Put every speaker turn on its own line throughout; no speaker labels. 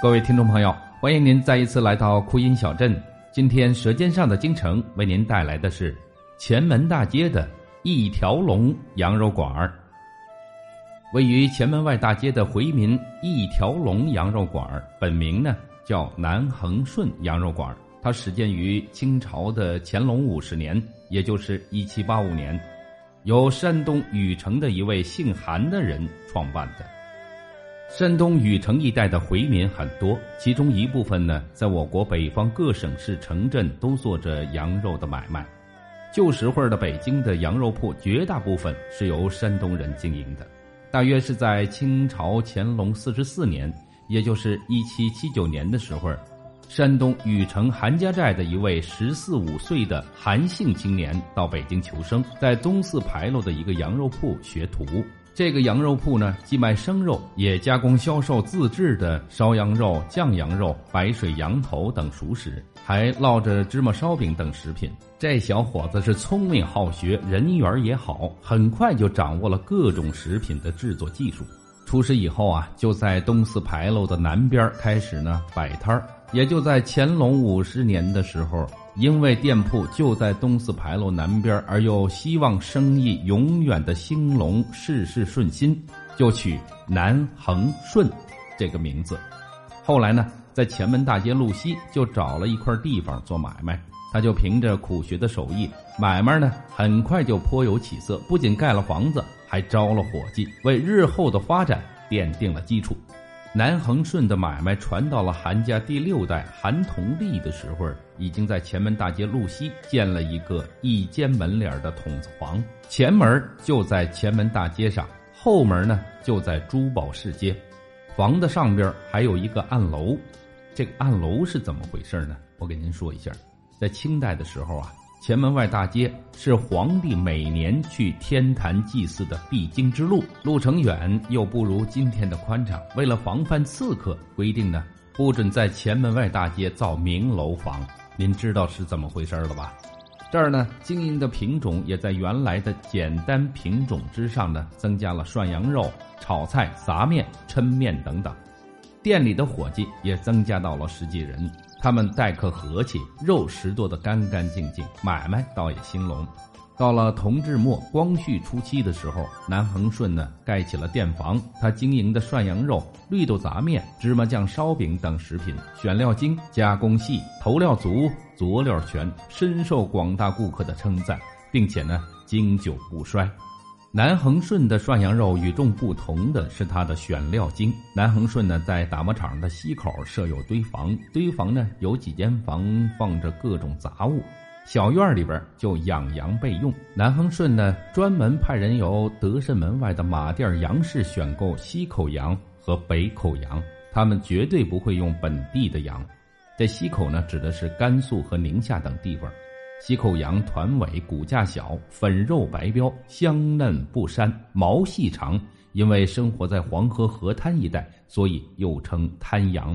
各位听众朋友，欢迎您再一次来到酷音小镇。今天《舌尖上的京城》为您带来的是前门大街的一条龙羊肉馆儿。位于前门外大街的回民一条龙羊肉馆儿，本名呢叫南恒顺羊肉馆儿，它始建于清朝的乾隆五十年，也就是一七八五年，由山东禹城的一位姓韩的人创办的。山东禹城一带的回民很多，其中一部分呢，在我国北方各省市城镇都做着羊肉的买卖。旧时候的北京的羊肉铺，绝大部分是由山东人经营的。大约是在清朝乾隆四十四年，也就是一七七九年的时候，山东禹城韩家寨的一位十四五岁的韩姓青年到北京求生，在东四牌楼的一个羊肉铺学徒。这个羊肉铺呢，既卖生肉，也加工销售自制的烧羊肉、酱羊肉、白水羊头等熟食，还烙着芝麻烧饼等食品。这小伙子是聪明好学，人缘也好，很快就掌握了各种食品的制作技术。出师以后啊，就在东四牌楼的南边开始呢摆摊儿。也就在乾隆五十年的时候。因为店铺就在东四牌楼南边，而又希望生意永远的兴隆，事事顺心，就取南恒顺这个名字。后来呢，在前门大街路西就找了一块地方做买卖。他就凭着苦学的手艺，买卖呢很快就颇有起色，不仅盖了房子，还招了伙计，为日后的发展奠定了基础。南恒顺的买卖传到了韩家第六代韩同利的时候，已经在前门大街路西建了一个一间门脸的筒子房，前门就在前门大街上，后门呢就在珠宝市街。房子上边还有一个暗楼，这个暗楼是怎么回事呢？我给您说一下，在清代的时候啊。前门外大街是皇帝每年去天坛祭祀的必经之路，路程远又不如今天的宽敞。为了防范刺客，规定呢不准在前门外大街造明楼房。您知道是怎么回事了吧？这儿呢经营的品种也在原来的简单品种之上呢增加了涮羊肉、炒菜、杂面、抻面等等，店里的伙计也增加到了十几人。他们待客和气，肉食做得干干净净，买卖倒也兴隆。到了同治末光绪初期的时候，南恒顺呢盖起了店房，他经营的涮羊肉、绿豆杂面、芝麻酱烧饼等食品，选料精，加工细，投料足，佐料全，深受广大顾客的称赞，并且呢经久不衰。南恒顺的涮羊肉与众不同的是它的选料精。南恒顺呢，在打磨厂的西口设有堆房，堆房呢有几间房放着各种杂物，小院里边就养羊备用。南恒顺呢，专门派人由德胜门外的马店杨氏选购西口羊和北口羊，他们绝对不会用本地的羊。这西口呢，指的是甘肃和宁夏等地方。西口羊团尾骨架小，粉肉白膘，香嫩不膻，毛细长。因为生活在黄河河滩一带，所以又称滩羊。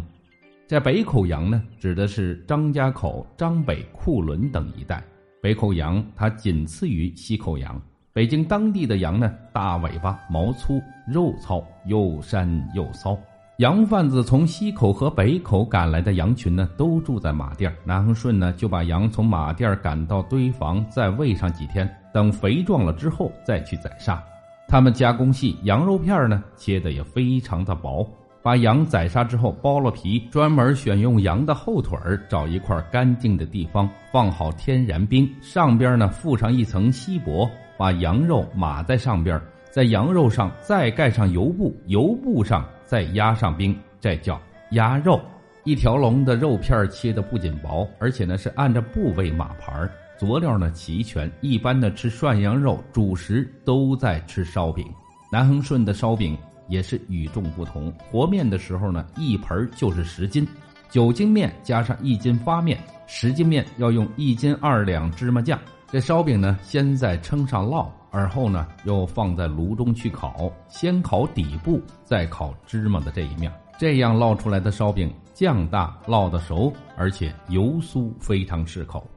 在北口羊呢，指的是张家口、张北、库伦等一带。北口羊它仅次于西口羊。北京当地的羊呢，大尾巴，毛粗，肉糙，又膻又骚。羊贩子从西口和北口赶来的羊群呢，都住在马甸南恒顺呢，就把羊从马甸赶到堆房，再喂上几天，等肥壮了之后再去宰杀。他们加工细，羊肉片呢切的也非常的薄。把羊宰杀之后，剥了皮，专门选用羊的后腿儿，找一块干净的地方，放好天然冰，上边呢附上一层锡箔，把羊肉码在上边，在羊肉上再盖上油布，油布上。再压上冰，这叫压肉。一条龙的肉片切的不仅薄，而且呢是按照部位码牌佐料呢齐全。一般的吃涮羊肉，主食都在吃烧饼。南恒顺的烧饼也是与众不同。和面的时候呢，一盆就是十斤，九斤面加上一斤发面，十斤面要用一斤二两芝麻酱。这烧饼呢，先在称上烙。而后呢，又放在炉中去烤，先烤底部，再烤芝麻的这一面，这样烙出来的烧饼酱大，烙得熟，而且油酥，非常适口。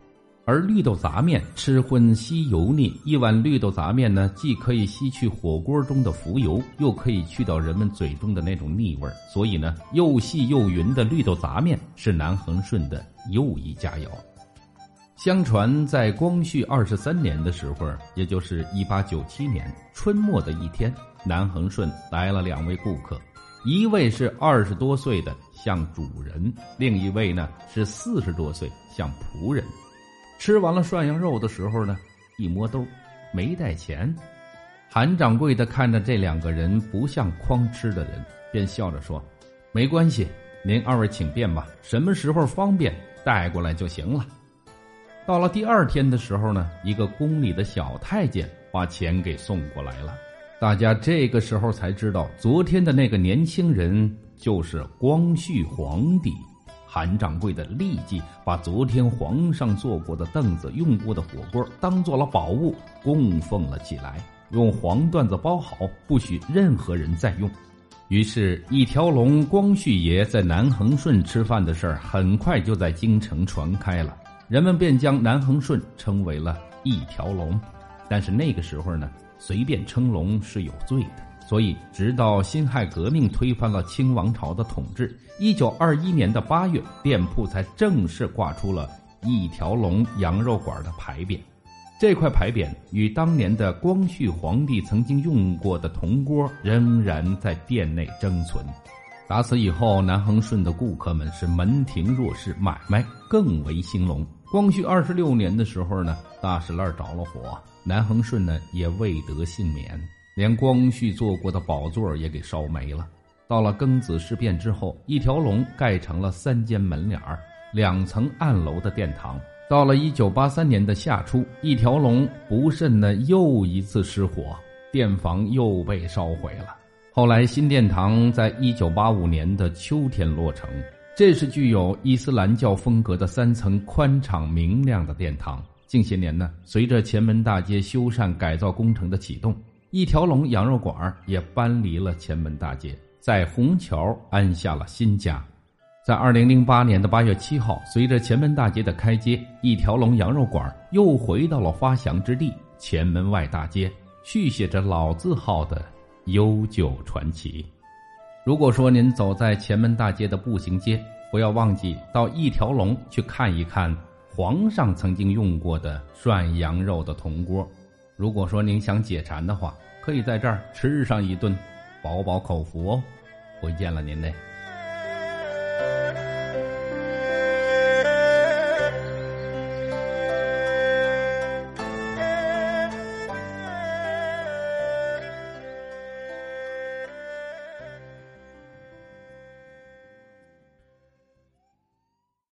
而绿豆杂面吃荤吸油腻，一碗绿豆杂面呢，既可以吸去火锅中的浮油，又可以去掉人们嘴中的那种腻味所以呢，又细又匀的绿豆杂面是南恒顺的又一佳肴。相传在光绪二十三年的时候，也就是一八九七年春末的一天，南恒顺来了两位顾客，一位是二十多岁的像主人，另一位呢是四十多岁像仆人。吃完了涮羊肉的时候呢，一摸兜，没带钱。韩掌柜的看着这两个人不像诓吃的人，便笑着说：“没关系，您二位请便吧，什么时候方便带过来就行了。”到了第二天的时候呢，一个宫里的小太监把钱给送过来了。大家这个时候才知道，昨天的那个年轻人就是光绪皇帝。韩掌柜的立即把昨天皇上坐过的凳子、用过的火锅当做了宝物供奉了起来，用黄缎子包好，不许任何人再用。于是，一条龙光绪爷在南恒顺吃饭的事儿很快就在京城传开了，人们便将南恒顺称为了一条龙。但是那个时候呢，随便称龙是有罪的。所以，直到辛亥革命推翻了清王朝的统治，一九二一年的八月，店铺才正式挂出了一条龙羊肉馆的牌匾。这块牌匾与当年的光绪皇帝曾经用过的铜锅仍然在店内争存。打此以后，南恒顺的顾客们是门庭若市，买卖更为兴隆。光绪二十六年的时候呢，大石烂着了火，南恒顺呢也未得幸免。连光绪坐过的宝座也给烧没了。到了庚子事变之后，一条龙盖成了三间门脸儿、两层暗楼的殿堂。到了一九八三年的夏初，一条龙不慎呢又一次失火，殿房又被烧毁了。后来新殿堂在一九八五年的秋天落成，这是具有伊斯兰教风格的三层宽敞明亮的殿堂。近些年呢，随着前门大街修缮改造工程的启动。一条龙羊肉馆也搬离了前门大街，在虹桥安下了新家。在二零零八年的八月七号，随着前门大街的开街，一条龙羊肉馆又回到了发祥之地——前门外大街，续写着老字号的悠久传奇。如果说您走在前门大街的步行街，不要忘记到一条龙去看一看皇上曾经用过的涮羊肉的铜锅。如果说您想解馋的话，可以在这儿吃上一顿，饱饱口福哦。回见了您嘞。